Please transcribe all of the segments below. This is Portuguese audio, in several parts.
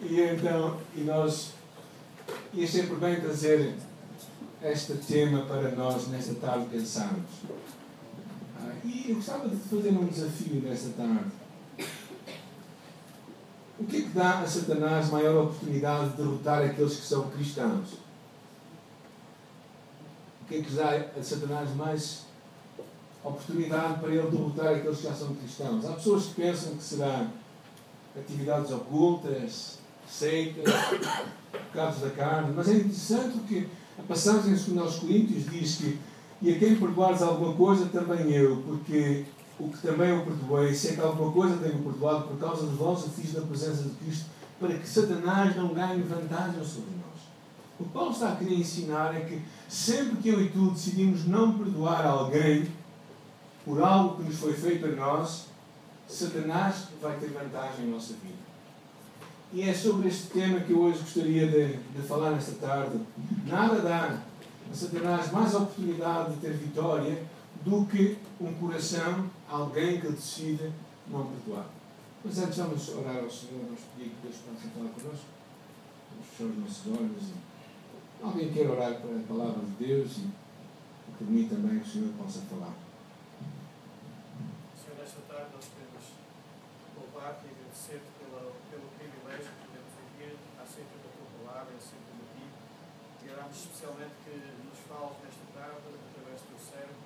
e então, e nós, e é sempre bem trazer este tema para nós nesta tarde pensarmos. Ah, e eu gostava de fazer um desafio nesta tarde. O que é que dá a Satanás maior oportunidade de derrotar aqueles que são cristãos? O que é que dá a Satanás mais oportunidade para ele derrotar aqueles que já são cristãos? Há pessoas que pensam que será atividades ocultas, seitas, pecados da carne, mas é interessante que a passagem em 2 Coríntios diz que e a quem perdoares alguma coisa, também eu, porque o que também eu perdoei, se é que alguma coisa tenho perdoado por causa vós, eu fiz na presença de Cristo, para que Satanás não ganhe vantagem sobre nós. O que Paulo está a querer ensinar é que sempre que eu e tu decidimos não perdoar alguém por algo que nos foi feito a nós, Satanás vai ter vantagem em nossa vida. E é sobre este tema que eu hoje gostaria de, de falar nesta tarde. Nada dá a Satanás mais oportunidade de ter vitória do que um coração, alguém que decide não perdoar. Mas antes vamos orar ao Senhor, vamos pedir que Deus possa falar connosco. Vamos fechar os nossos olhos. E alguém quer orar para a palavra de Deus e por mim também que o Senhor possa falar. Senhor, nesta tarde nós queremos louvar-te e agradecer-te pelo, pelo privilégio que podemos ouvir acerca da tua palavra, acerca de ti. E oramos especialmente que nos fales nesta tarde, através do teu servo,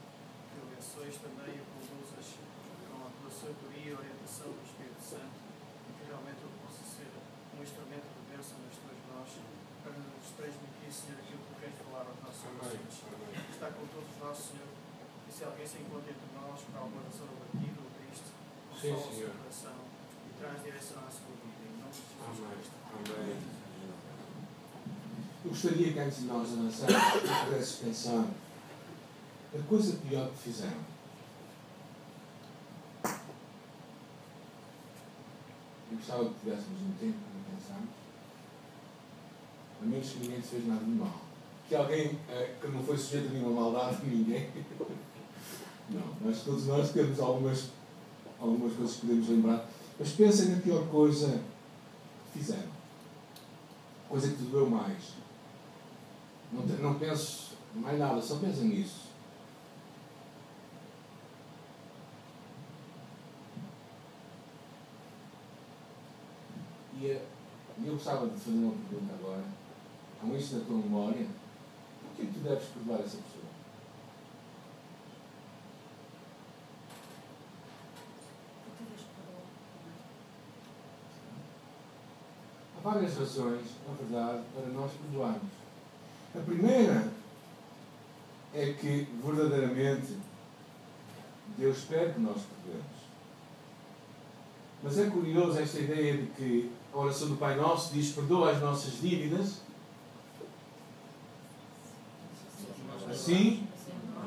que o abençoes também e conduzas com a tua sabedoria e orientação do Espírito Santo e que realmente eu possa ser um instrumento de bênção nas tuas mãos para nos transmitir, Senhor, aquilo que tu queres falar aos nossos ouvintes. Está com todos nós, Senhor. E se alguém se encontra entre nós por alguma razão abatido ou triste, Sim, Senhor. Coração traz direção à sua vida. Em nome de Jesus Amém. Amém. Eu gostaria que antes de nós avançarmos, pudesses pensar a coisa pior que fizeram. Eu gostava que tivéssemos um tempo para pensarmos. A menos que ninguém fez nada de mal. Que alguém eh, que não foi sujeito a nenhuma maldade de ninguém. Não, nós, todos nós temos algumas, algumas coisas que podemos lembrar. Mas pensem na pior coisa que fizeram. Coisa que te doeu mais. Não, te- não penses mais nada, só pensa nisso. E eh, eu gostava de fazer uma pergunta agora. Com isso na tua memória, por que é tu deves perdoar essa pessoa? Há várias razões, na verdade, para nós perdoarmos. A primeira é que, verdadeiramente, Deus pede que nós perdoemos. Mas é curioso esta ideia de que a oração do Pai Nosso diz: perdoa as nossas dívidas. Assim,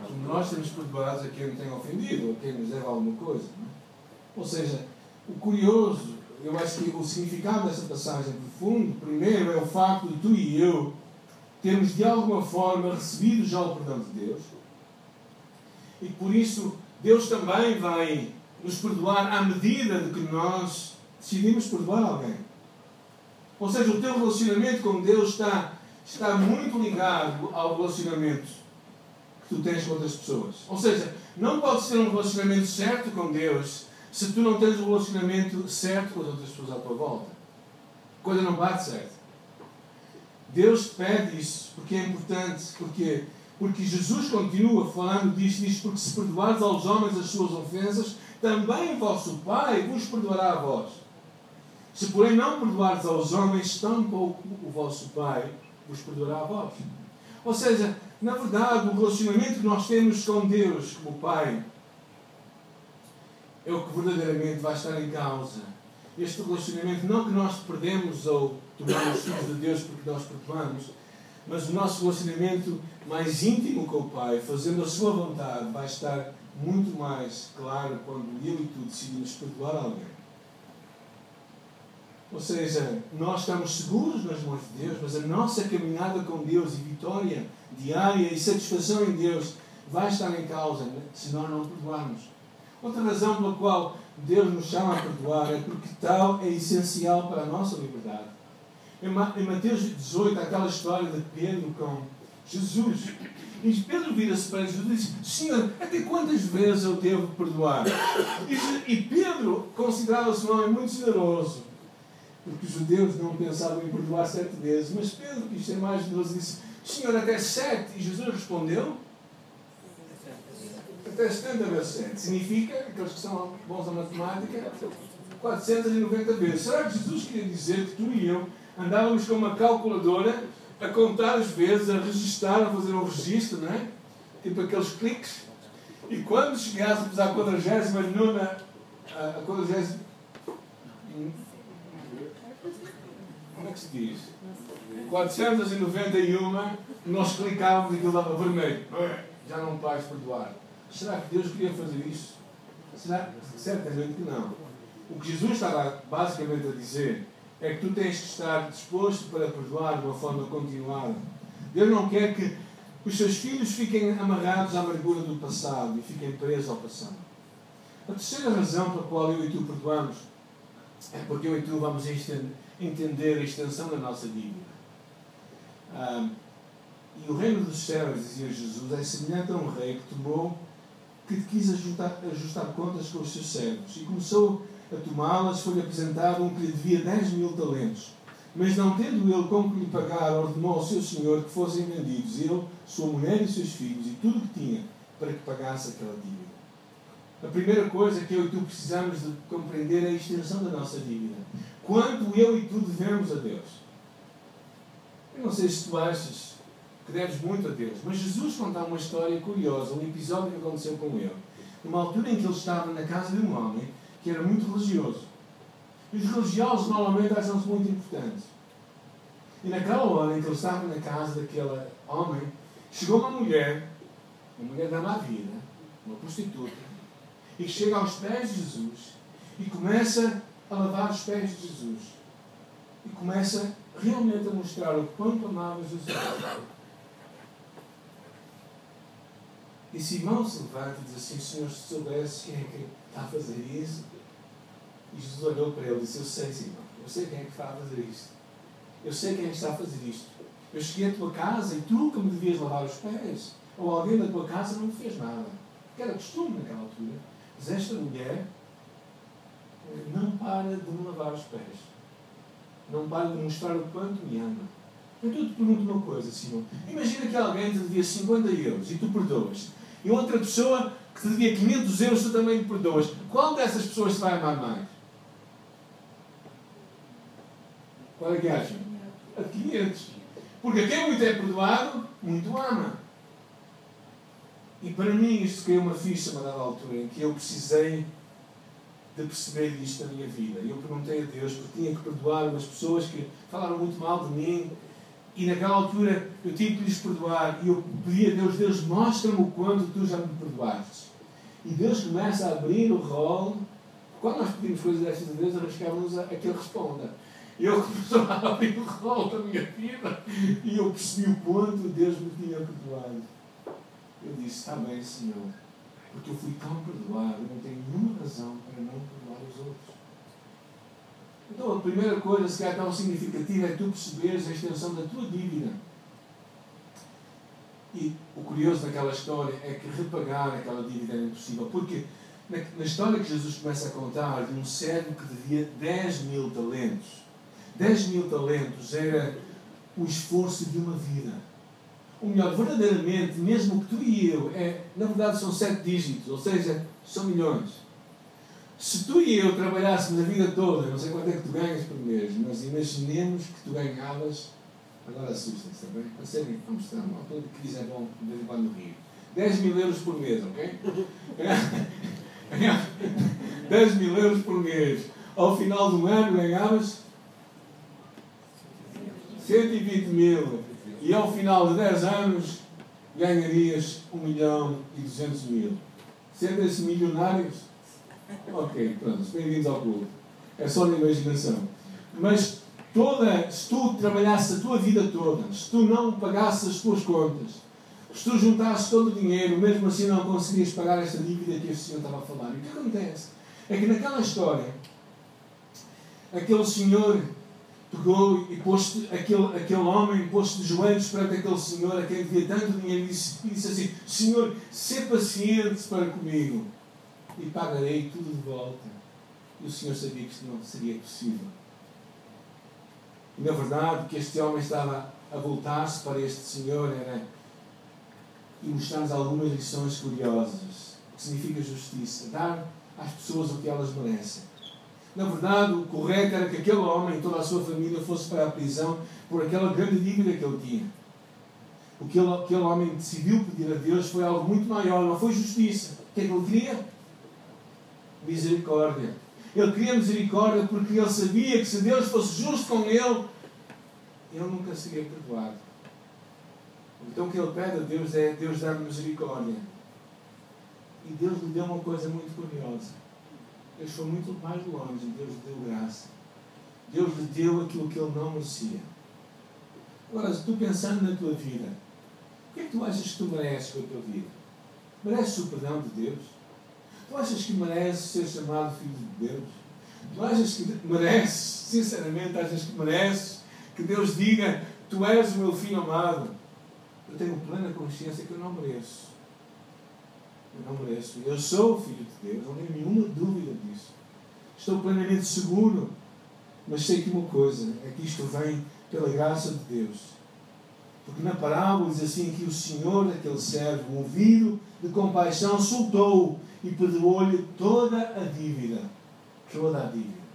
como nós temos perdoados a quem nos tem ofendido, a quem nos deve alguma coisa. é? Ou seja, o curioso, eu acho que o significado dessa passagem profundo, primeiro, é o facto de tu e eu termos de alguma forma recebido já o perdão de Deus. E por isso, Deus também vai nos perdoar à medida de que nós decidimos perdoar alguém. Ou seja, o teu relacionamento com Deus está, está muito ligado ao relacionamento que tu tens com outras pessoas. Ou seja, não pode ter um relacionamento certo com Deus se tu não tens um relacionamento certo com as outras pessoas à tua volta. Coisa não bate certo. Deus pede isso porque é importante, porque, porque Jesus continua falando disto, diz, porque se perdoares aos homens as suas ofensas, também vosso Pai vos perdoará a vós. Se porém não perdoares aos homens, tampouco o vosso Pai vos perdoará a vós. Ou seja, na verdade, o relacionamento que nós temos com Deus como Pai é o que verdadeiramente vai estar em causa. Este relacionamento, não que nós perdemos ou tornamos filhos de Deus porque nós perdoamos, mas o nosso relacionamento mais íntimo com o Pai, fazendo a Sua vontade, vai estar muito mais claro quando eu e tu decidimos perdoar alguém. Ou seja, nós estamos seguros nas mãos de Deus, mas a nossa caminhada com Deus e vitória diária e satisfação em Deus vai estar em causa se nós não perdoarmos. Outra razão pela qual Deus nos chama a perdoar é porque tal é essencial para a nossa liberdade. Em Mateus 18, aquela história de Pedro com Jesus. E Pedro vira-se para Jesus e diz: Senhor, até quantas vezes eu devo perdoar? E Pedro considerava-se um homem muito generoso, porque os judeus não pensavam em perdoar sete vezes, mas Pedro quis ser mais generoso e disse: Senhor, até sete. E Jesus respondeu: Até 70 vezes sete. Significa, aqueles que são bons à matemática, 490 vezes. Será que Jesus queria dizer que tu e eu andávamos com uma calculadora a contar as vezes, a registrar, a fazer um registro, não é? Tipo aqueles cliques. E quando chegássemos à 49 a 40 como é que se diz? 491, nós clicávamos e aquilo dava vermelho. Já não vais perdoar. Será que Deus queria fazer isso? Será? Certamente que não. O que Jesus estava basicamente a dizer é que tu tens que estar disposto para perdoar de uma forma continuada. Deus não quer que os seus filhos fiquem amarrados à amargura do passado e fiquem presos ao passado. A terceira razão pela qual eu e tu perdoamos é porque eu e tu vamos entender a extensão da nossa dívida. Ah, e o reino dos céus, dizia Jesus, é semelhante a um rei que tomou, que quis ajustar, ajustar contas com os seus servos e começou a tomá-las, foi-lhe apresentado um que lhe devia 10 mil talentos. Mas não tendo ele como lhe pagar, ordenou ao seu senhor que fossem vendidos ele, sua mulher e seus filhos e tudo o que tinha, para que pagasse aquela dívida. A primeira coisa que eu e tu precisamos de compreender é a extensão da nossa dívida. Quanto eu e tu devemos a Deus. Eu não sei se tu achas que deves muito a Deus, mas Jesus conta uma história curiosa, um episódio que aconteceu com ele. Numa altura em que ele estava na casa de um homem que era muito religioso. E os religiosos normalmente acham-se muito importantes. E naquela hora em que ele estava na casa daquele homem, chegou uma mulher, uma mulher da má vida, uma prostituta, e chega aos pés de Jesus e começa a lavar os pés de Jesus. E começa realmente a mostrar o quanto amava Jesus. E Simão se levanta e diz assim: Senhor, se soubesse quem é que está a fazer isso, e Jesus olhou para ele e disse: Eu sei, Simão, eu sei quem é que está a fazer isto. Eu sei quem é que está a fazer isto. Eu cheguei à tua casa e tu que me devias lavar os pés. Ou alguém da tua casa não me fez nada. Que era costume naquela altura. Mas esta mulher não para de me lavar os pés. Não para de mostrar o quanto me ama. Então eu te pergunto uma coisa, Simão. Imagina que alguém te devia 50 euros e tu perdoas. E outra pessoa que te devia 500 euros tu também te perdoas. Qual dessas pessoas te vai amar mais? Qual é que acham? A de 500. Porque quem muito é perdoado, muito ama. E para mim isto caiu uma ficha a dada altura em que eu precisei de perceber isto na minha vida. E eu perguntei a Deus porque tinha que perdoar umas pessoas que falaram muito mal de mim. E naquela altura eu tive que lhes perdoar. E eu pedi a Deus, Deus, mostra-me o quanto tu já me perdoaste. E Deus começa a abrir o rol. Quando nós pedimos coisas destas a Deus, arriscávamos a, que Ele responda. E Ele começou a abrir o rol da minha vida. E eu percebi o quanto Deus me tinha perdoado. Eu disse, está bem, Senhor. Porque eu fui tão perdoado, eu não tenho nenhuma razão para não perdoar os outros. Então, a primeira coisa, se calhar tão significativa, é tu perceberes a extensão da tua dívida. E o curioso daquela história é que repagar aquela dívida era impossível. Porque na, na história que Jesus começa a contar de um servo que devia 10 mil talentos, 10 mil talentos era o esforço de uma vida. Ou melhor, verdadeiramente, mesmo que tu e eu, é, na verdade são sete dígitos, ou seja, são milhões. Se tu e eu trabalhássemos a vida toda, não sei quanto é que tu ganhas por mês, mas imaginemos que tu ganhavas, agora assustem-se também, a sério, vamos estar uma altura de crise é bom de vez em quando rir. 10 mil euros por mês, ok? 10 mil euros por mês. Ao final do ano ganhavas 120 mil. E ao final de 10 anos ganharias 1 milhão e 200 mil. Sentem-se milionários? Ok, pronto, bem-vindos ao clube. É só na imaginação. Mas toda, se tu trabalhasses a tua vida toda, se tu não pagasses as tuas contas, se tu juntasses todo o dinheiro, mesmo assim não conseguirias pagar esta dívida que este senhor estava a falar. E o que acontece? é que naquela história, aquele senhor pegou e pôs aquele, aquele homem pôs de joelhos perante aquele senhor a quem devia tanto dinheiro e disse, disse assim: Senhor, sê paciente para comigo e pagarei tudo de volta. E o senhor sabia que isto não seria possível. E na verdade, que este homem estava a voltar-se para este senhor era e mostrar-nos algumas lições curiosas. O que significa justiça? Dar às pessoas o que elas merecem. Na verdade, o correto era que aquele homem e toda a sua família fosse para a prisão por aquela grande dívida que ele tinha. O que ele, aquele homem decidiu pedir a Deus foi algo muito maior, não foi justiça. O que é que ele queria? Misericórdia. Ele queria misericórdia porque ele sabia que se Deus fosse justo com ele, ele nunca seria perdoado. Então o que ele pede a Deus é Deus dar misericórdia. E Deus lhe deu uma coisa muito curiosa. Ele foi muito mais longe. Deus lhe deu graça. Deus lhe deu aquilo que ele não merecia. Agora, se tu pensando na tua vida, o que é que tu achas que tu mereces com a tua vida? Mereces o perdão de Deus? Tu achas que mereces ser chamado filho de Deus? Tu achas que mereces, sinceramente, achas que mereces que Deus diga: Tu és o meu filho amado? Eu tenho plena consciência que eu não mereço. Eu não mereço. Eu sou o filho de Deus, não tenho nenhuma dúvida disso. Estou plenamente seguro. Mas sei que uma coisa é que isto vem pela graça de Deus. Porque na parábola diz assim que o Senhor daquele servo, movido de compaixão, soltou e perdoou-lhe toda a dívida. Toda a dívida.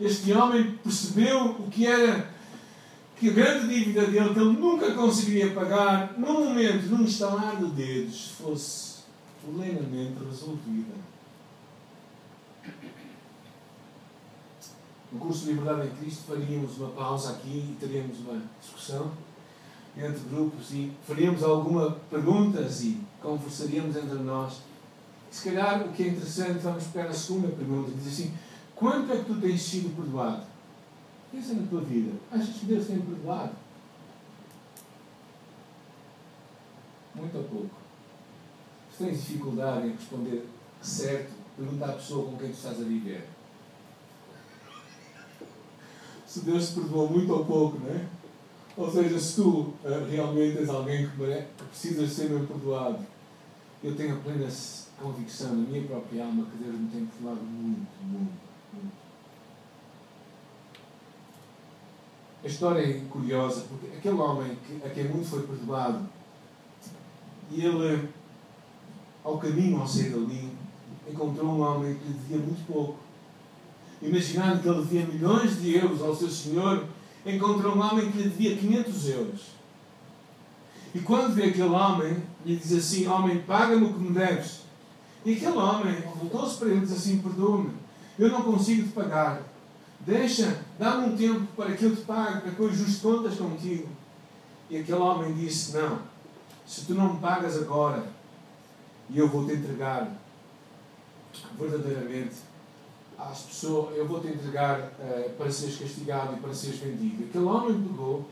Este homem percebeu o que era que a grande dívida dele, que ele nunca conseguiria pagar, num momento, num estalar de dedos, fosse plenamente resolvida. No curso de Liberdade em Cristo faríamos uma pausa aqui e teríamos uma discussão entre grupos e faríamos algumas perguntas e conversaríamos entre nós. Se calhar o que é interessante, vamos para a segunda pergunta, diz assim, quanto é que tu tens sido perdoado? Pensa na tua vida. Achas que Deus tem perdoado? Muito ou pouco. Se tens dificuldade em responder certo, pergunta à pessoa com quem tu estás a viver se Deus te perdoou muito ou pouco, não é? Ou seja, se tu uh, realmente és alguém que, que precisas ser bem perdoado, eu tenho a plena convicção na minha própria alma que Deus me tem perdoado muito, muito, muito. A história é curiosa, porque aquele homem que, a quem muito foi perdoado, e ele, ao caminho ao sair dali, encontrou um homem que lhe devia muito pouco imaginando que ele devia milhões de euros ao seu senhor, encontra um homem que lhe devia 500 euros. E quando vê aquele homem, lhe diz assim: Homem, paga-me o que me deves. E aquele homem voltou-se para ele e diz assim: Perdoa-me, eu não consigo te pagar. Deixa, dá-me um tempo para que eu te pague, para que eu ajuste contas contigo. E aquele homem disse: Não, se tu não me pagas agora, e eu vou te entregar verdadeiramente às pessoas, eu vou te entregar uh, para seres castigado e para seres vendido. Aquele homem pegou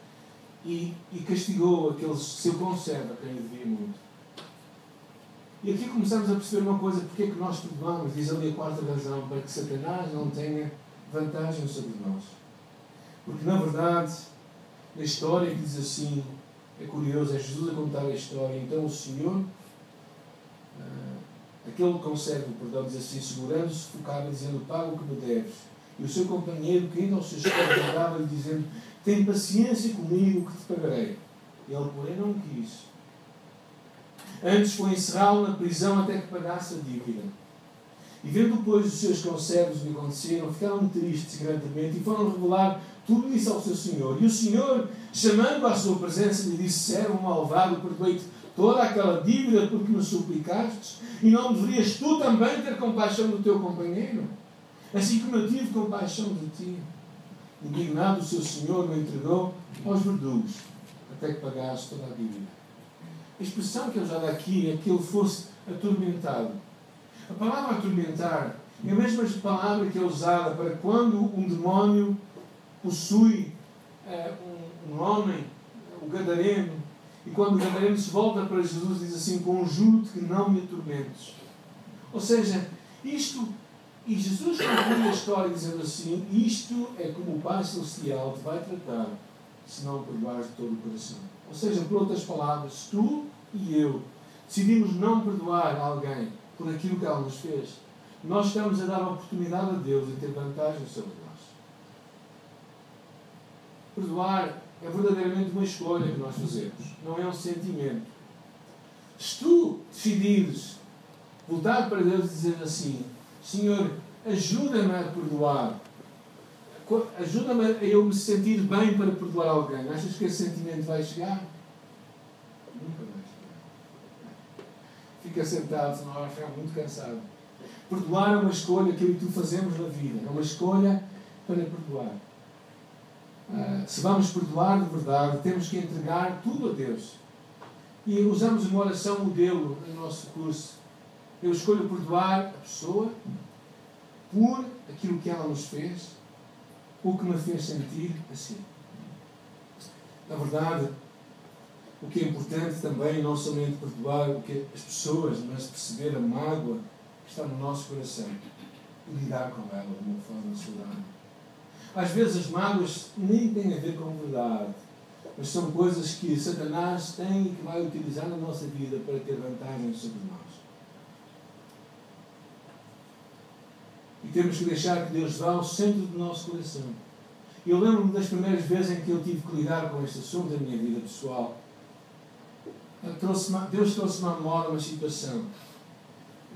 e, e castigou aquele seu conserva, quem lhe devia muito. E aqui começamos a perceber uma coisa, porque é que nós perdoamos, diz ali a quarta razão, para que Satanás não tenha vantagem sobre nós. Porque na verdade, na história que diz assim, é curioso, é Jesus a contar a história, então o Senhor uh, Aquele que consegue o perdão diz assim, segurando-se, focava dizendo, paga o que me deves. E o seu companheiro, que ainda ao seu espelho, mandava-lhe dizendo, tem paciência comigo que te pagarei. Ele, porém, não quis. Antes foi encerrá-lo na prisão até que pagasse a dívida. E vendo, pois, os seus conservos o que aconteceram, ficaram tristes grandemente e foram revelar tudo isso ao seu senhor. E o senhor, chamando à sua presença, lhe disse: Servo malvado, perdoei-te toda aquela dívida porque me suplicaste, e não deverias tu também ter compaixão do teu companheiro? Assim como eu tive compaixão de ti. Indignado, o seu senhor me entregou aos verdugos, até que pagaste toda a dívida. A expressão que já dá aqui é que ele fosse atormentado. A palavra atormentar é a mesma palavra que é usada para quando um demónio possui é, um, um homem, o gadareno, e quando o gadareno se volta para Jesus, diz assim: Conjuro-te que não me atormentes. Ou seja, isto E Jesus conclui a história dizendo assim: Isto é como o Pai Celestial te vai tratar se não perdoares de todo o coração. Ou seja, por outras palavras, tu e eu decidimos não perdoar alguém por aquilo que ela nos fez, nós estamos a dar oportunidade a Deus de ter vantagem sobre nós. Perdoar é verdadeiramente uma escolha que nós fazemos, não é um sentimento. Se tu decidires voltar para Deus e dizer assim: Senhor, ajuda-me a perdoar, ajuda-me a eu me sentir bem para perdoar alguém, achas que esse sentimento vai chegar? Nunca vai chegar. Fica sentado, senão vai ficar muito cansado. Perdoar é uma escolha que eu e tu fazemos na vida, é uma escolha para perdoar. Uh, se vamos perdoar de verdade, temos que entregar tudo a Deus. E usamos uma oração modelo no nosso curso. Eu escolho perdoar a pessoa por aquilo que ela nos fez, o que me fez sentir assim. Na verdade, o que é importante também, não somente perdoar o que as pessoas, mas perceber a mágoa que está no nosso coração e lidar com ela de uma forma saudável. Às vezes as mágoas nem têm a ver com verdade, mas são coisas que Satanás tem e que vai utilizar na nossa vida para ter vantagem sobre nós. E temos que deixar que Deus vá ao centro do nosso coração. Eu lembro-me das primeiras vezes em que eu tive que lidar com este assunto da minha vida pessoal. Deus trouxe-me à memória uma situação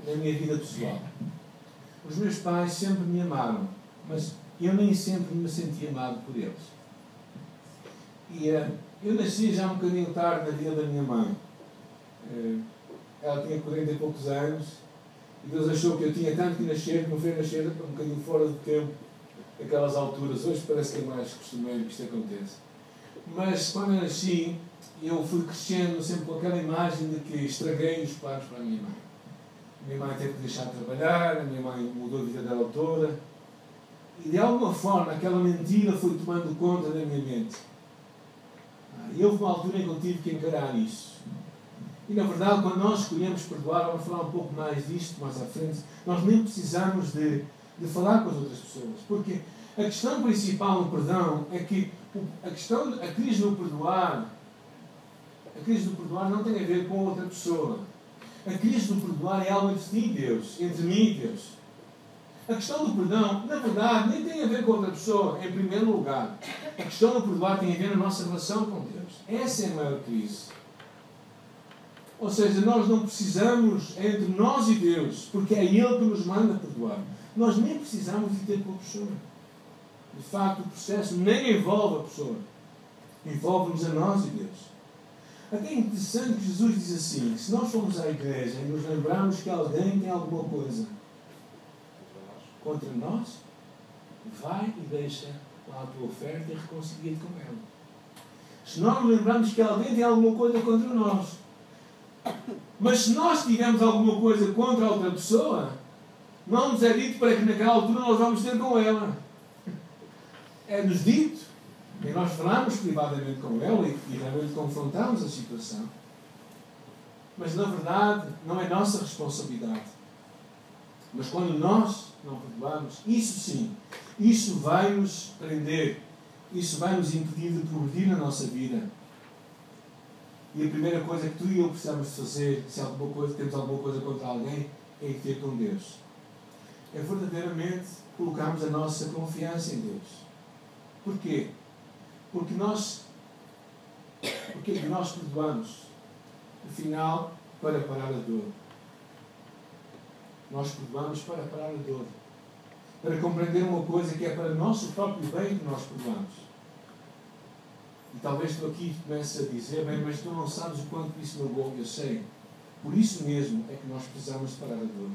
na minha vida pessoal. Os meus pais sempre me amaram, mas eu nem sempre me sentia amado por eles. E uh, eu nasci já um bocadinho tarde na vida da minha mãe. Uh, ela tinha 40 e poucos anos e Deus achou que eu tinha tanto que nascer me fez nascer um bocadinho fora do tempo, aquelas alturas. Hoje parece que é mais costumeiro que isto aconteça. Mas quando eu nasci, eu fui crescendo sempre com aquela imagem de que estraguei os pais para a minha mãe. Minha mãe teve que deixar de trabalhar, a minha mãe mudou a vida dela toda. E de alguma forma aquela mentira foi tomando conta da minha mente. Ah, e houve uma altura em que eu tive que encarar isso. E na verdade, quando nós escolhemos perdoar, vamos falar um pouco mais disto mais à frente, nós nem precisamos de, de falar com as outras pessoas. Porque a questão principal no perdão é que a questão, a crise do perdoar, a crise do perdoar não tem a ver com outra pessoa. A crise do perdoar é algo entre ti e Deus, entre mim e Deus. A questão do perdão, na verdade, nem tem a ver com outra pessoa, em primeiro lugar. A questão do perdoar tem a ver na nossa relação com Deus. Essa é a maior crise. Ou seja, nós não precisamos entre nós e Deus, porque é Ele que nos manda perdoar. Nós nem precisamos de ter com a pessoa. De facto, o processo nem envolve a pessoa, envolve-nos a nós e Deus. Até é interessante que Jesus diz assim: se nós formos à igreja e nos lembrarmos que alguém tem alguma coisa contra nós, vai e deixa lá a tua oferta e reconcilia-te com ela. Se nós lembrarmos que alguém tem alguma coisa contra nós, mas se nós tivermos alguma coisa contra outra pessoa, não nos é dito para que naquela altura nós vamos ter com ela. É-nos dito. E nós falamos privadamente com ela e, e realmente confrontamos a situação. Mas na verdade não é nossa responsabilidade. Mas quando nós não perdoamos, isso sim, isso vai nos prender, isso vai nos impedir de progredir na nossa vida. E a primeira coisa que tu e eu precisamos fazer, se alguma coisa, temos alguma coisa contra alguém, é ter com Deus. É verdadeiramente colocarmos a nossa confiança em Deus. Porquê? Porque nós, porque nós perdoamos, afinal, para parar a dor. Nós perdoamos para parar a dor. Para compreender uma coisa que é para nosso próprio bem que nós perdoamos. E talvez tu aqui comeces a dizer, bem, mas tu não sabes o quanto isso magoou, eu sei. Por isso mesmo é que nós precisamos parar a dor.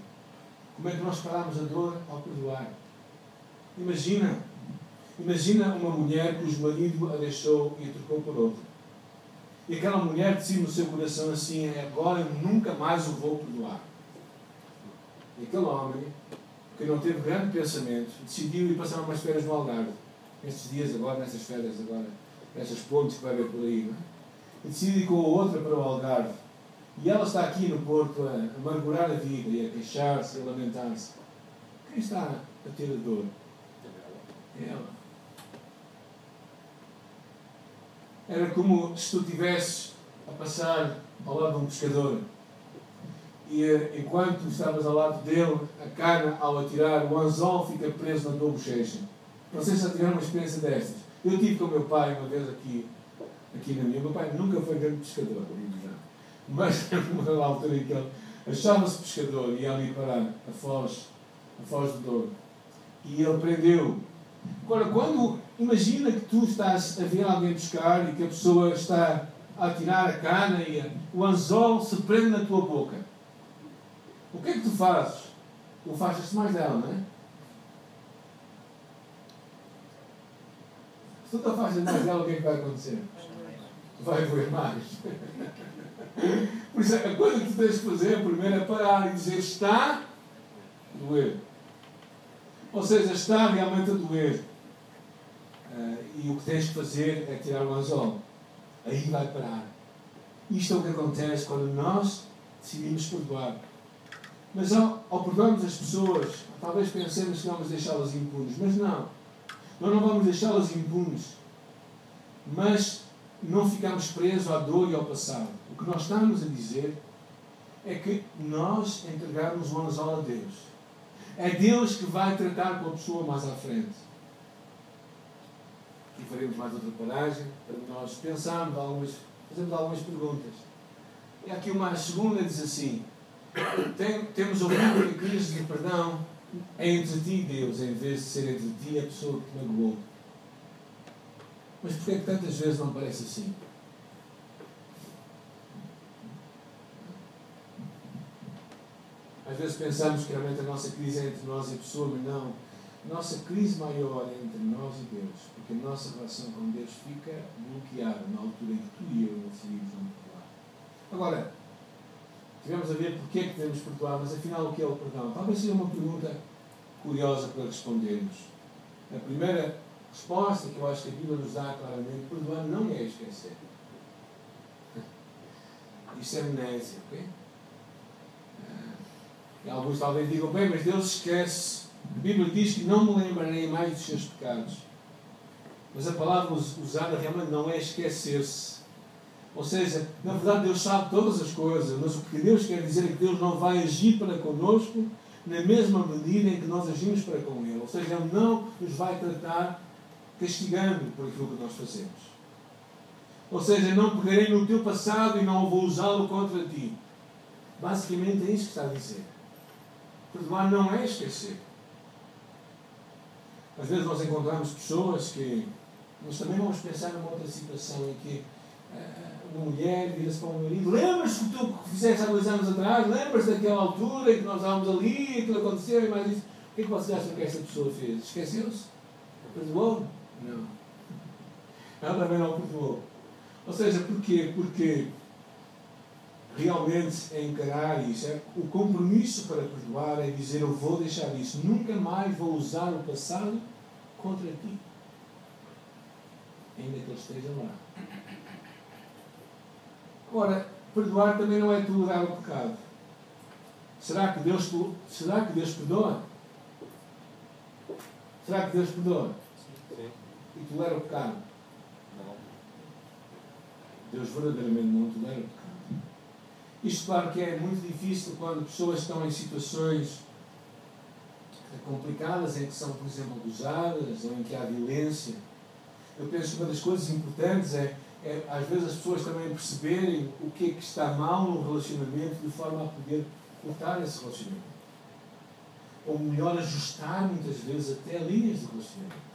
Como é que nós paramos a dor? Ao perdoar. Imagina, imagina uma mulher cujo marido a deixou e a trocou por outro. E aquela mulher decide no seu coração assim, agora eu nunca mais o vou perdoar. E aquele homem, que não teve grande pensamento, decidiu ir passar umas férias no Algarve. Nestes dias agora, nessas férias agora estas pontes que vai ver por aí, não é? E decide com a outra para o Algarve. E ela está aqui no Porto a amargurar a vida e a queixar-se e a lamentar-se. Quem está a ter a dor? É ela. Era como se tu estivesses a passar ao lado de um pescador e eh, enquanto estavas ao lado dele, a cana, ao atirar, o anzol fica preso na tua bochecha. Não sei se já tiveram uma experiência destas. Eu tive com o meu pai uma vez aqui, aqui na minha. O meu pai nunca foi grande pescador, mas numa altura em que ele achava-se pescador e ia ali parar a foz, a foz do Douro. E ele prendeu. Agora, quando imagina que tu estás a ver alguém pescar e que a pessoa está a tirar a cana e o anzol se prende na tua boca. O que é que tu fazes? Tu afastas-te mais dela, não é? Tu te afastas mais dela, o que é que vai acontecer? Vai doer mais. Por isso, a coisa que tu tens de fazer, primeiro, é parar e dizer: está a doer. Ou seja, está realmente a doer. Uh, e o que tens de fazer é tirar o anzol. Aí vai parar. Isto é o que acontece quando nós decidimos perdoar. Mas ao, ao perdoarmos as pessoas, talvez pensemos que vamos deixá-las impunes. Mas não. Nós não vamos deixá-las impunes. Mas não ficamos presos à dor e ao passado. O que nós estamos a dizer é que nós entregamos o anzol a Deus. É Deus que vai tratar com a pessoa mais à frente. E faremos mais outra paragem para nós pensarmos algumas, fazermos algumas perguntas. E aqui uma segunda diz assim: tem, temos ouvido que a crise de perdão é entre ti e Deus, em vez de ser entre ti e a pessoa que te magoou. Mas porquê é que tantas vezes não parece assim? Às vezes pensamos que realmente a nossa crise é entre nós e a pessoa, mas não. Nossa crise maior é entre nós e Deus, porque a nossa relação com Deus fica bloqueada na altura em que tu e eu decidimos não perdoar. Agora, tivemos a ver porque é que devemos perdoar, mas afinal o que é o perdão? Talvez seja uma pergunta curiosa para respondermos. A primeira resposta que eu acho que a Bíblia nos dá claramente, perdoar não é esquecer. Isso é amnésia, ok? E alguns talvez digam, bem, mas Deus esquece. A Bíblia diz que não me lembrarei mais dos seus pecados. Mas a palavra usada realmente não é esquecer-se. Ou seja, na verdade Deus sabe todas as coisas, mas o que Deus quer dizer é que Deus não vai agir para conosco na mesma medida em que nós agimos para com Ele. Ou seja, Ele não nos vai tratar castigando por aquilo que nós fazemos. Ou seja, não pegarei no teu passado e não vou usá-lo contra ti. Basicamente é isso que está a dizer. Perdoar não é esquecer. Às vezes nós encontramos pessoas que. Nós também vamos pensar numa outra situação em que uh, mulher vira-se para um marido: Lembras-te do que fizeste há dois anos atrás? Lembras-te daquela altura em que nós estávamos ali, aquilo aconteceu e mais isso? O que é que vocês acham que esta pessoa fez? Esqueceu-se? Perdoou? Não. Ela também não perdoou. Ou seja, porquê? Porque realmente é encarar isso. É, o compromisso para perdoar é dizer: Eu vou deixar isso, nunca mais vou usar o passado contra ti. Ainda que ele esteja lá. Ora, perdoar também não é tolerar o pecado. Será que Deus, será que Deus perdoa? Será que Deus perdoa? Sim. E tolera o pecado? Não. Deus verdadeiramente não tolera o pecado. Isto, claro, que é muito difícil quando pessoas estão em situações complicadas, em que são, por exemplo, abusadas ou em que há violência. Eu penso que uma das coisas importantes é, é, às vezes, as pessoas também perceberem o que é que está mal no relacionamento de forma a poder cortar esse relacionamento. Ou melhor, ajustar muitas vezes até linhas de relacionamento.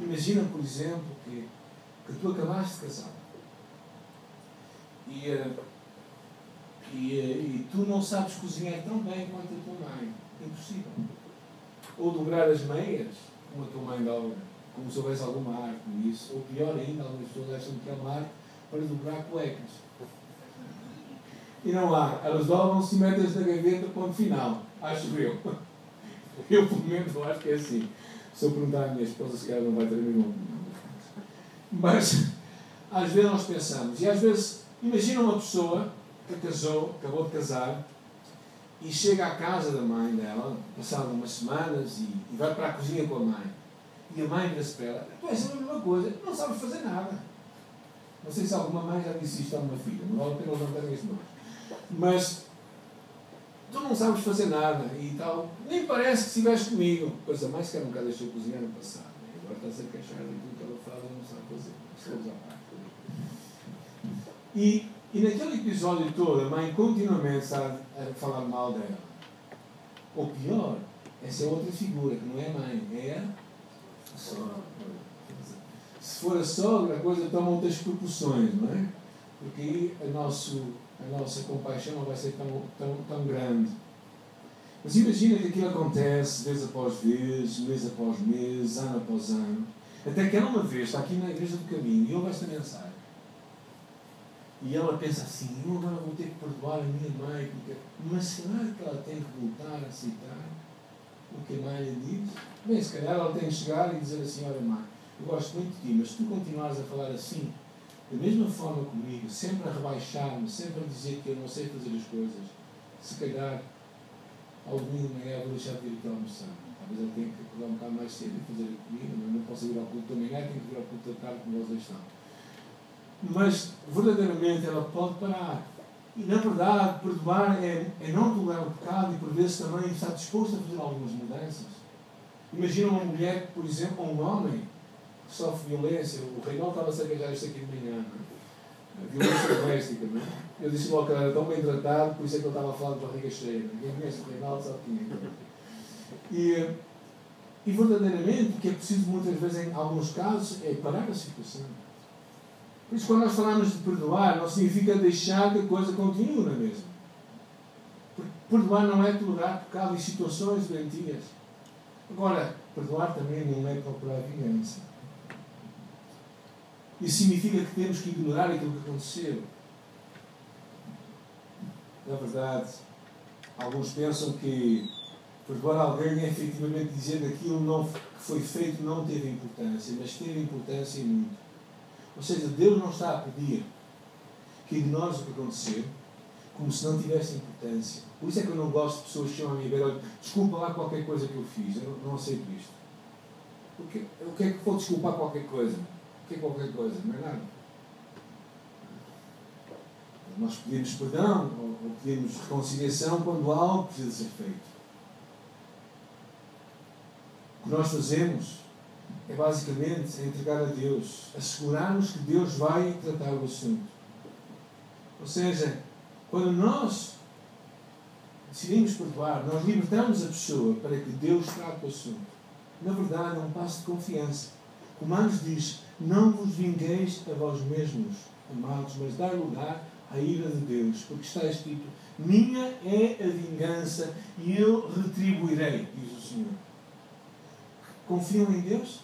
Imagina, por exemplo, que, que tu acabaste de casar. E uh, e, e tu não sabes cozinhar tão bem quanto a tua mãe. Impossível. Ou dobrar as meias, como a tua mãe dobra, como se houvesse alguma arte nisso. Ou pior ainda, algumas pessoas acham que é arte para dobrar cuecas. E não há. Elas dobram-se metem-as na gaveta, ponto final. Acho eu. Eu, pelo menos, acho que é assim. Se eu perguntar à minha esposa, se calhar não vai ter mesma Mas, às vezes nós pensamos, e às vezes, imagina uma pessoa que casou, acabou de casar, e chega à casa da mãe dela, passado umas semanas, e, e vai para a cozinha com a mãe. E a mãe para ela: Tu és a mesma coisa, não sabes fazer nada. Não sei se alguma mãe já disse isto a uma filha, não vale a pena levantar este nome. Mas tu não sabes fazer nada e tal, nem parece que estiveste comigo. Pois a mãe sequer nunca deixou cozinhar no passado. Né? Agora está-se a queixar daquilo que ela faz e não sabe fazer. Estamos à parte. E, e naquele episódio todo, a mãe continuamente está a falar mal dela. Ou pior, essa é outra figura, que não é a mãe, é a. Se for a sogra, a coisa toma outras proporções, não é? Porque aí a, nosso, a nossa compaixão não vai ser tão, tão, tão grande. Mas imagina que aquilo acontece vez após vez, mês após mês, ano após ano. Até que ela uma vez está aqui na igreja do caminho e ouve esta mensagem. E ela pensa assim, eu agora vou ter que perdoar a minha mãe, porque... mas será que ela tem que voltar a aceitar o que a mãe lhe diz? Bem, se calhar ela tem que chegar e dizer assim, olha mãe, eu gosto muito de ti, mas se tu continuares a falar assim, da mesma forma comigo, sempre a rebaixar-me, sempre a dizer que eu não sei fazer as coisas, se calhar ao domingo de manhã vou deixar de vir aqui almoçar. Talvez ele tenha que acordar um bocado mais cedo e fazer a comida, mas não posso ir ao culto da manhã, tenho que vir ao culto da tarde como vocês estão mas verdadeiramente ela pode parar. E na verdade, perdoar é, é não tolerar o pecado e por vezes também estar disposto a fazer algumas mudanças. Imagina uma mulher, por exemplo, ou um homem que sofre violência. O Reinaldo estava a queixar isto aqui de manhã. É? Violência doméstica. Não é? Eu disse logo que era tão bem tratado, por isso é que ele estava a falar de barriga cheia. Quem conhece o Reinaldo sabe quem é. E, e verdadeiramente o que é preciso muitas vezes, em alguns casos, é parar a situação. Por isso, quando nós falamos de perdoar, não significa deixar que a coisa continue na mesma. Perdoar não é tolerar pecado em situações doentias. Agora, perdoar também não é procurar vingança. Isso significa que temos que ignorar aquilo que aconteceu. Na verdade, alguns pensam que perdoar alguém é efetivamente dizer que aquilo que foi feito não teve importância, mas teve importância e muito. Ou seja, Deus não está a pedir que ignores o que aconteceu, como se não tivesse importância. Por isso é que eu não gosto de pessoas que chamam a mim e desculpa lá qualquer coisa que eu fiz, eu não, não aceito isto. O que, o que é que vou desculpar qualquer coisa? O que é qualquer coisa? Não é nada. Nós pedimos perdão ou, ou pedimos reconciliação quando algo precisa ser feito. O que nós fazemos é basicamente entregar a Deus, assegurarmos que Deus vai tratar o assunto. Ou seja, quando nós decidimos perdoar, nós libertamos a pessoa para que Deus trate o assunto. Na verdade, é um passo de confiança. Como nos diz, não vos vingueis a vós mesmos, amados, mas dar lugar à ira de Deus, porque está escrito: Minha é a vingança e eu retribuirei, diz o Senhor. Confiam em Deus?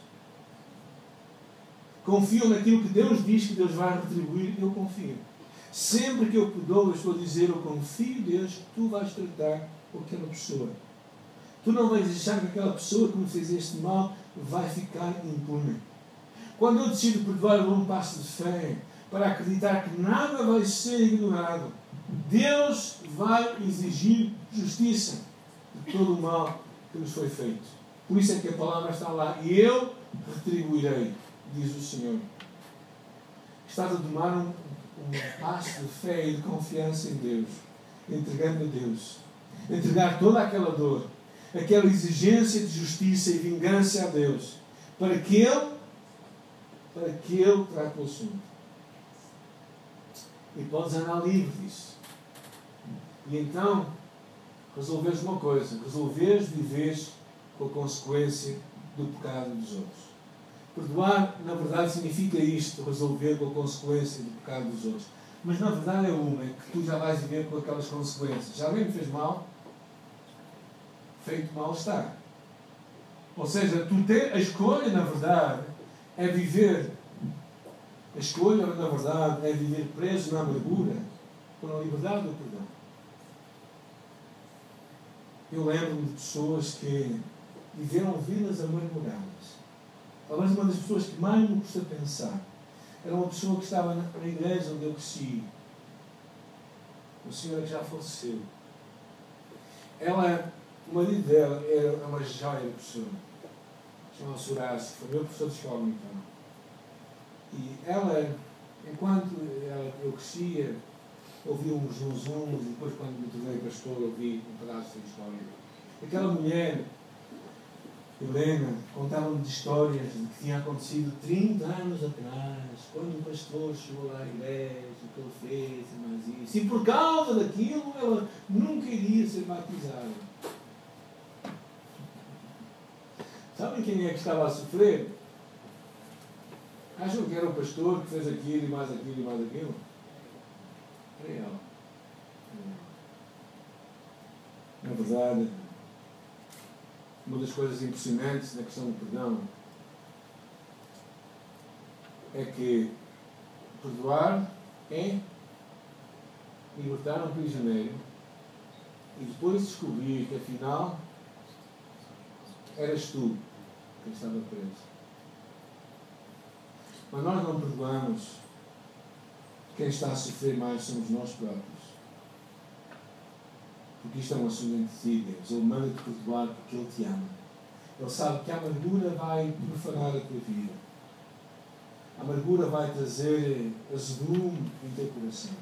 confio naquilo que Deus diz que Deus vai retribuir, eu confio. Sempre que eu perdoo, eu estou a dizer, eu confio em Deus que tu vais tratar com aquela pessoa. Tu não vais deixar que aquela pessoa que me fez este mal vai ficar impune. Quando eu decido perdoar, eu dou um passo de fé para acreditar que nada vai ser ignorado. Deus vai exigir justiça de todo o mal que nos foi feito. Por isso é que a palavra está lá. E eu retribuirei diz o Senhor. Estás a tomar um, um passo de fé e de confiança em Deus, entregando a Deus. Entregar toda aquela dor, aquela exigência de justiça e vingança a Deus, para que Ele, para que Ele trate o assunto. E podes andar livre disso. E então, resolveres uma coisa, resolveres viver com a consequência do pecado dos outros. Perdoar, na verdade, significa isto, resolver com a consequência do pecado dos outros. Mas na verdade é uma, é que tu já vais viver com aquelas consequências. Já alguém me fez mal? Feito mal está. Ou seja, tu ter, a escolha, na verdade, é viver. A escolha, na verdade, é viver preso na amargura com a liberdade do perdão. Eu lembro-me de pessoas que viveram vidas amarguradas Talvez uma das pessoas que mais me custa pensar era uma pessoa que estava na, igreja onde eu cresci. O senhor que já faleceu. ela, o marido dela era uma joia de pessoa. Chamava-se Horácio, foi meu professor de escola então. E ela, enquanto ela, eu crescia, ouvi uns zunzuns e depois quando me tornei pastor ouvi um pedaço da história. Aquela mulher Helena contava-me de histórias de que tinha acontecido 30 anos atrás, quando o pastor chegou lá à igreja, o que ele fez e mais isso. E por causa daquilo, ela nunca iria ser batizada. Sabem quem é que estava a sofrer? Acham que era o pastor que fez aquilo e mais aquilo e mais aquilo? Era ela. Na verdade, uma das coisas impressionantes na questão do perdão é que perdoar é libertar um prisioneiro e depois descobrir que afinal eras tu quem estava preso. Mas nós não perdoamos. Quem está a sofrer mais somos nós próprios. Porque isto é um assunto si, Deus. Ele manda-te perdoar porque Ele te ama. Ele sabe que a amargura vai profanar a tua vida. A amargura vai trazer azedume em teu coração.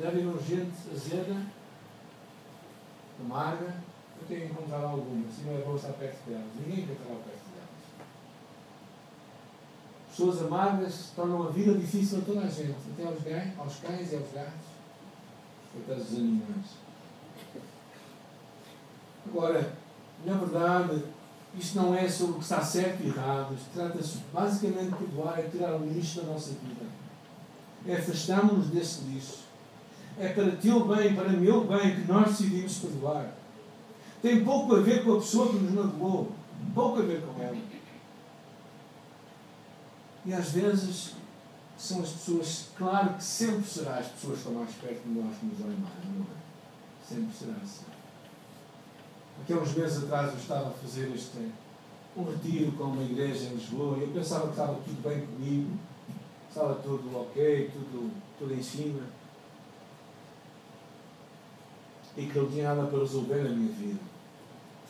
Já viram gente azeda, amarga? Eu tenho encontrado algumas, e não é bom estar perto delas. Ninguém quer estar perto delas. Pessoas amargas tornam a vida difícil a toda a gente, até aos, cães, aos cães e aos gatos, até aos animais. Agora, na verdade, isto não é sobre o que está certo e errado. Trata-se basicamente de perdoar, é tirar o lixo da nossa vida. É afastarmos-nos desse lixo. É para teu bem, para meu bem, que nós decidimos perdoar. Tem pouco a ver com a pessoa que nos magoou. Pouco a ver com ela. E às vezes são as pessoas, claro que sempre será as pessoas que estão mais perto de nós que nos olham mais, não é? Sempre será assim. Aqui há uns meses atrás eu estava a fazer este, um retiro com uma igreja em Lisboa e eu pensava que estava tudo bem comigo, estava tudo ok, tudo, tudo em cima. E que não tinha nada para resolver na minha vida.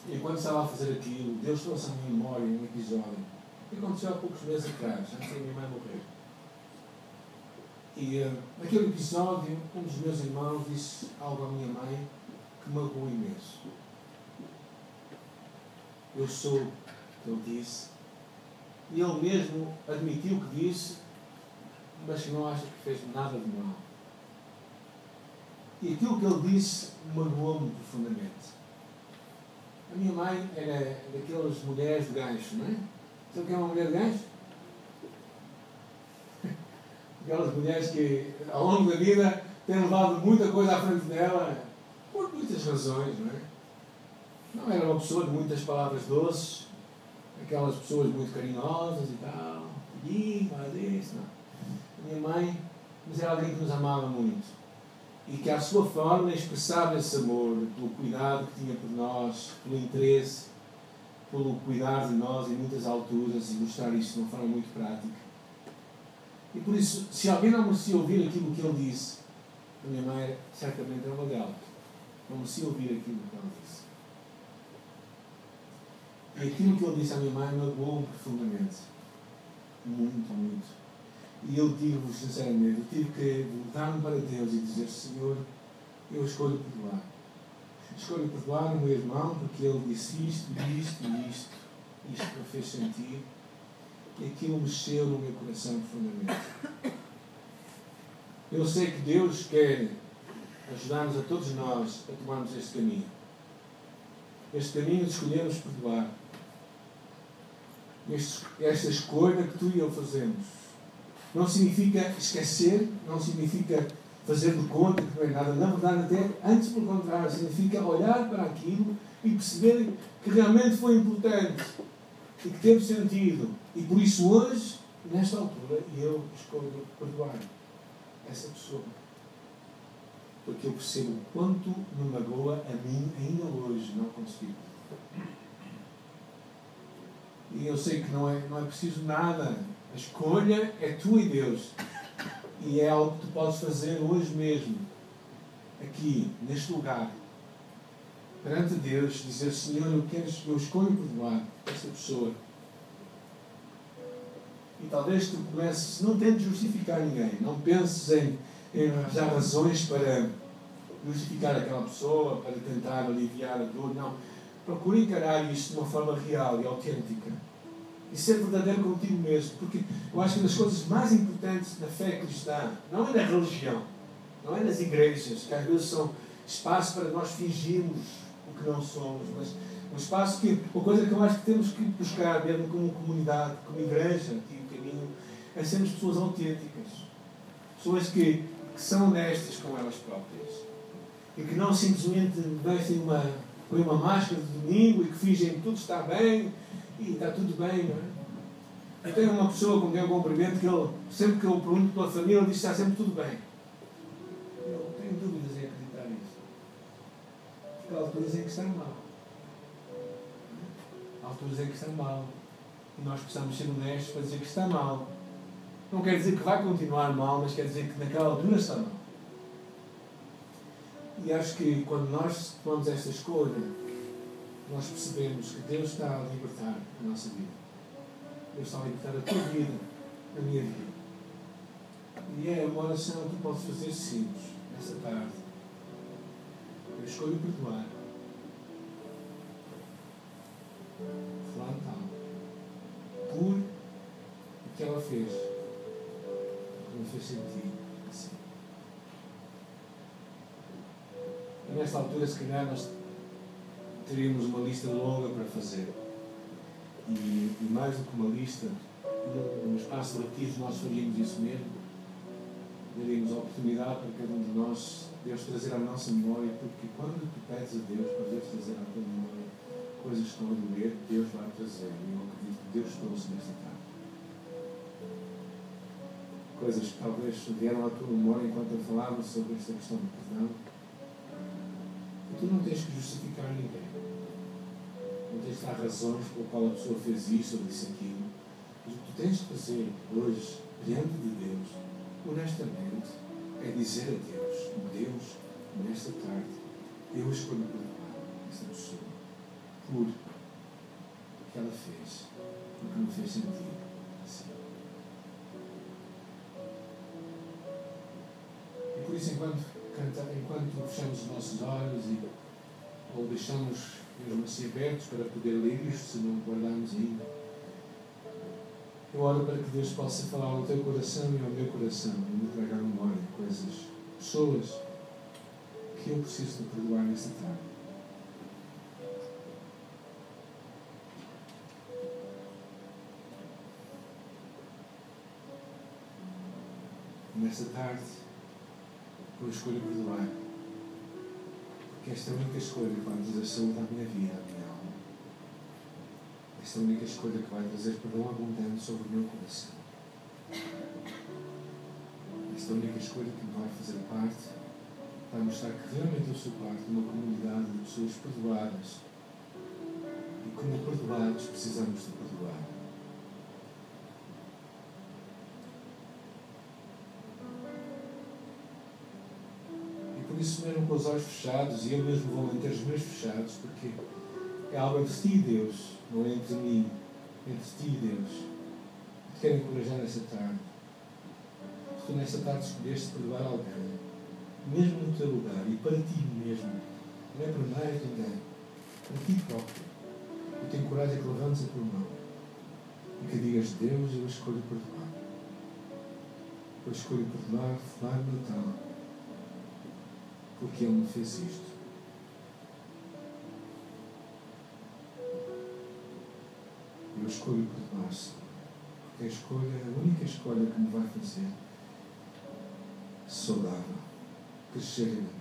E quando estava a fazer aquilo, Deus trouxe à minha memória um episódio que aconteceu há poucos meses atrás, antes da minha mãe morrer. E uh, naquele episódio, um dos meus irmãos disse algo à minha mãe que magoou imenso. Eu sou, ele disse. E ele mesmo admitiu que disse, mas que não acha que fez nada de mal. E aquilo que ele disse magoou-me profundamente. A minha mãe era daquelas mulheres de gancho, não é? Sabe o que é uma mulher de gancho? Aquelas mulheres que ao longo da vida têm levado muita coisa à frente dela, por muitas razões, não é? Não era uma pessoa de muitas palavras doces, aquelas pessoas muito carinhosas e tal, e mais isso, não. Minha mãe, mas era alguém que nos amava muito e que à sua forma expressava esse amor pelo cuidado que tinha por nós, pelo interesse, pelo cuidar de nós em muitas alturas e mostrar isso de uma forma muito prática. E por isso, se alguém não merecia ouvir aquilo que ele disse, a minha mãe certamente era uma gala. Não merecia ouvir aquilo que ele disse. Aquilo que ele disse à minha mãe magoou-me profundamente. Muito, muito. E eu digo-vos sinceramente, eu tive que voltar-me para Deus e dizer, Senhor, eu escolho perdoar. Escolho perdoar o meu irmão porque ele disse isto, isto isto. Isto me fez sentir. E aquilo mexeu no meu coração profundamente. Eu sei que Deus quer ajudar-nos a todos nós a tomarmos este caminho. Este caminho de escolhermos perdoar. Esta escolha que tu e eu fazemos não significa esquecer, não significa fazer de conta que não é nada. Na verdade, até antes, pelo contrário, significa olhar para aquilo e perceber que realmente foi importante e que teve sentido. E por isso, hoje, nesta altura, eu escolho perdoar essa pessoa. Porque eu percebo o quanto me magoa a mim, ainda hoje, não consegui. E eu sei que não é, não é preciso nada a escolha é tu e Deus. E é algo que tu podes fazer hoje mesmo, aqui, neste lugar. perante Deus, dizer, Senhor, eu, quero, eu escolho perdoar esta pessoa. E talvez tu comeces, não tentes justificar ninguém, não penses em arranjar razões para justificar aquela pessoa, para tentar aliviar a dor, não. Procure encarar isto de uma forma real e autêntica. E ser verdadeiro contigo mesmo. Porque eu acho que uma das coisas mais importantes na fé cristã não é na religião, não é nas igrejas, que às vezes são espaços para nós fingirmos o que não somos, mas um espaço que, uma coisa que eu acho que temos que buscar, mesmo como comunidade, como igreja, aqui o caminho, é sermos pessoas autênticas. Pessoas que, que são honestas com elas próprias. E que não simplesmente vestem uma, uma máscara de domingo e que fingem que tudo está bem e está tudo bem, não é? Eu tenho uma pessoa com quem eu cumprimento que ele, sempre que eu pergunto pela família, ele diz que está sempre tudo bem. Eu tenho dúvidas em acreditar nisso. Porque há alturas em que está mal. Há alturas em que está mal. E nós precisamos ser honestos para dizer que está mal. Não quer dizer que vai continuar mal, mas quer dizer que naquela altura está mal. E acho que quando nós tomamos esta escolha, nós percebemos que Deus está a libertar a nossa vida. Deus está a libertar a tua vida, a minha vida. E é uma oração que tu podes fazer simples, nessa tarde. Eu escolho perdoar. Fulano tal. Por o que ela fez. O que me fez sentir assim. E nesta altura, se calhar, nós teríamos uma lista longa para fazer. E, e mais do que uma lista, num espaço relativo, nós faríamos isso mesmo. Daríamos a oportunidade para cada um de nós, Deus trazer à nossa memória, porque quando tu pedes a Deus para Deus trazer à tua memória coisas que estão a doer, Deus vai trazer. E eu acredito que Deus trouxe nesta tarde. Coisas que talvez vieram à tua memória enquanto eu falava sobre esta questão do perdão. E tu não tens que justificar ninguém não tens de dar razões pelo qual a pessoa fez isso ou disse aquilo. Mas o que tu tens de fazer hoje, diante de Deus, honestamente, é dizer a Deus, Deus, nesta tarde, eu escolho perdoar esta pessoa por o que ela fez, o que me fez sentir nossos olhos e, ou deixamos mesmo assim abertos para poder ler isto, se não guardarmos ainda. Eu oro para que Deus possa falar ao teu coração e ao meu coração e me traga à memória coisas, pessoas que eu preciso de perdoar nesta tarde. Nesta tarde, eu escolho perdoar que esta única escolha que vai trazer saúde à minha vida, à minha alma. Esta única escolha que vai trazer perdão abundante sobre o meu coração. Esta única escolha que vai fazer parte, vai mostrar que realmente eu sou parte de uma comunidade de pessoas perdoadas. E como perdoados, precisamos de perdoar. Isso mesmo com os olhos fechados, e eu mesmo vou manter os meus fechados, porque é algo entre ti e Deus, não é entre mim, entre ti e Deus. Te quero encorajar nesta tarde. Se tu nesta tarde escolheste perdoar alguém, mesmo no teu lugar, e para ti mesmo, não é para mais ninguém, para ti próprio, eu te encorajo a que levantes a tua mão e que digas, Deus, eu escolho perdoar. Eu escolho perdoar, fulano Natal porque Ele me fez isto. Eu escolho perdoar-se, porque a escolha, a única escolha que me vai fazer saudável, crescer em amor.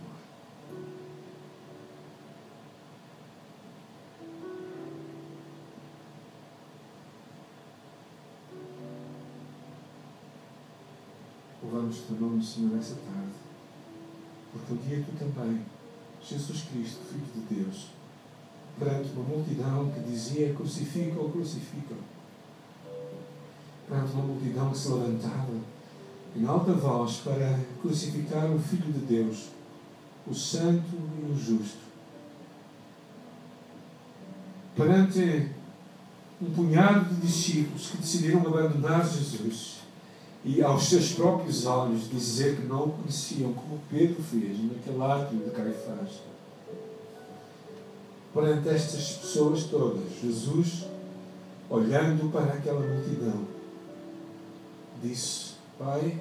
Louvamos o nome, Senhor, nessa tarde. Porque um dia tu também, Jesus Cristo, Filho de Deus, perante uma multidão que dizia crucificam, crucificam, perante uma multidão que se levantava em alta voz para crucificar o Filho de Deus, o Santo e o Justo, perante um punhado de discípulos que decidiram abandonar Jesus e aos seus próprios olhos dizer que não o conheciam, como Pedro fez naquele átrio de Caifás. Perante estas pessoas todas, Jesus, olhando para aquela multidão, disse: Pai,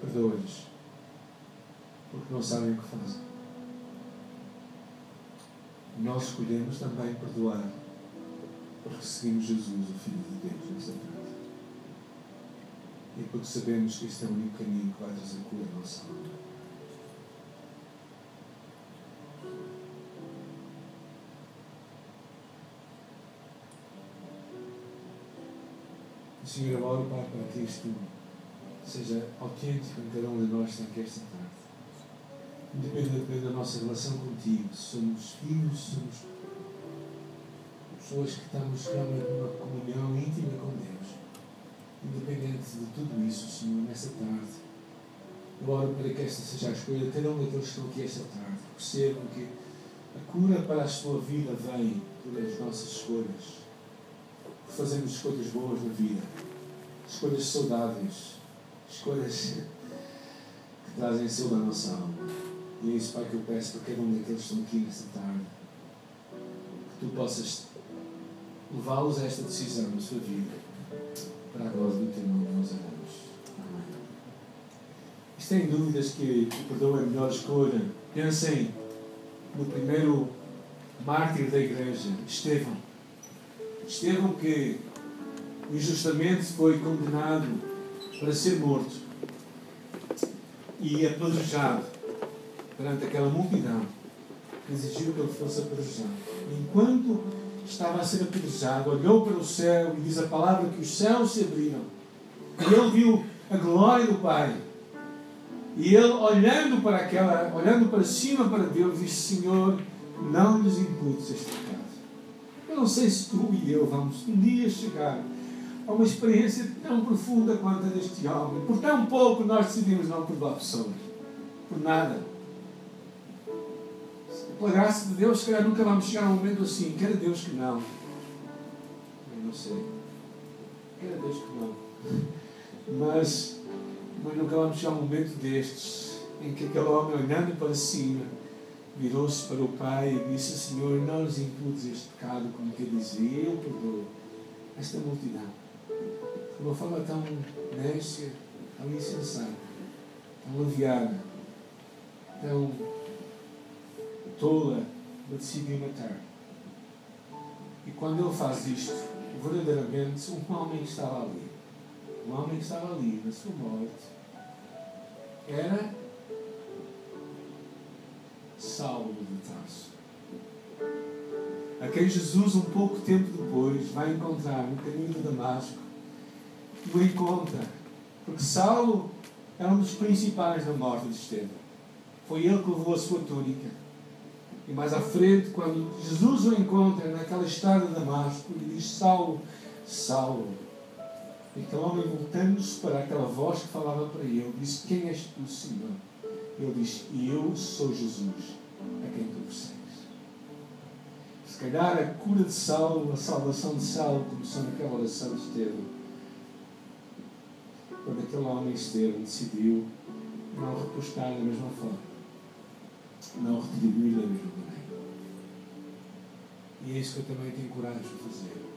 perdoa-lhes, porque não sabem o que fazem. Nós escolhemos também perdoar, porque seguimos Jesus, o Filho de Deus, nessa tarde. E porque sabemos que este é o único caminho que vai trazer cura à nossa alma. Senhor, eu oro, Pai, para que isto seja autêntico em cada um de nós aqui esta tarde. Independentemente da nossa relação contigo, somos filhos, somos pessoas que estamos realmente numa comunhão íntima com Deus. Independente de tudo isso, Senhor, nesta tarde, eu oro para que esta seja a escolha de cada um daqueles que estão aqui esta tarde. Percebam que a cura para a sua vida vem pelas nossas escolhas fazemos escolhas boas na vida, escolhas saudáveis, escolhas que trazem saúde à nossa alma. E é isso, Pai, que eu peço para cada um daqueles que estão aqui nesta tarde, que tu possas levá-los a esta decisão na sua vida, para a glória do teu nome, nós oramos. Amém. E sem dúvidas que o perdão é a melhor escolha. Pensem no primeiro mártir da igreja, Estevão. Estevão que injustamente foi condenado para ser morto e apedrejado perante aquela multidão que exigiu que ele fosse apedrejado. Enquanto estava a ser apedrejado, olhou para o céu e diz a palavra que os céus se abriram. E ele viu a glória do Pai. E ele, olhando para aquela, olhando para cima para Deus, disse: Senhor, não lhes imputes este pecado. Eu não sei se tu e eu vamos um dia chegar a uma experiência tão profunda quanto a deste homem. Por tão pouco nós decidimos não perdoar pessoas. Por nada. Pela graça de Deus, se nunca vamos chegar a um momento assim. Quer Deus que não. Eu não sei. Quer Deus que não. Mas, mas nunca vamos chegar a um momento destes em que aquele homem olhando para cima virou-se para o pai e disse: Senhor, não lhes imputes este pecado, como que dizia, eu perdoo esta multidão. De uma forma tão nécia, tão insensata, tão leviana, tão tola, de decidir matar. E quando ele faz isto, verdadeiramente, um homem que estava ali, um homem que estava ali na sua morte, era Saulo de Tarso. A quem Jesus, um pouco tempo depois, vai encontrar no caminho de Damasco. E o encontra. Porque Saulo era um dos principais na morte de Estevão. Foi ele que levou a sua túnica. E mais à frente, quando Jesus o encontra naquela estrada de Damasco, ele diz: Saulo, Saulo. E aquele homem, voltando-se para aquela voz que falava para ele, disse: Quem és tu, Senhor? Ele diz: Eu sou Jesus, a quem tu persegues. Se calhar a cura de Saulo, a salvação de Saulo começou naquela oração de Estevão. Quando aquele homem Estevão decidiu não repostar da mesma forma, não retribuir da mesma maneira. E é isso que eu também tenho coragem de fazer.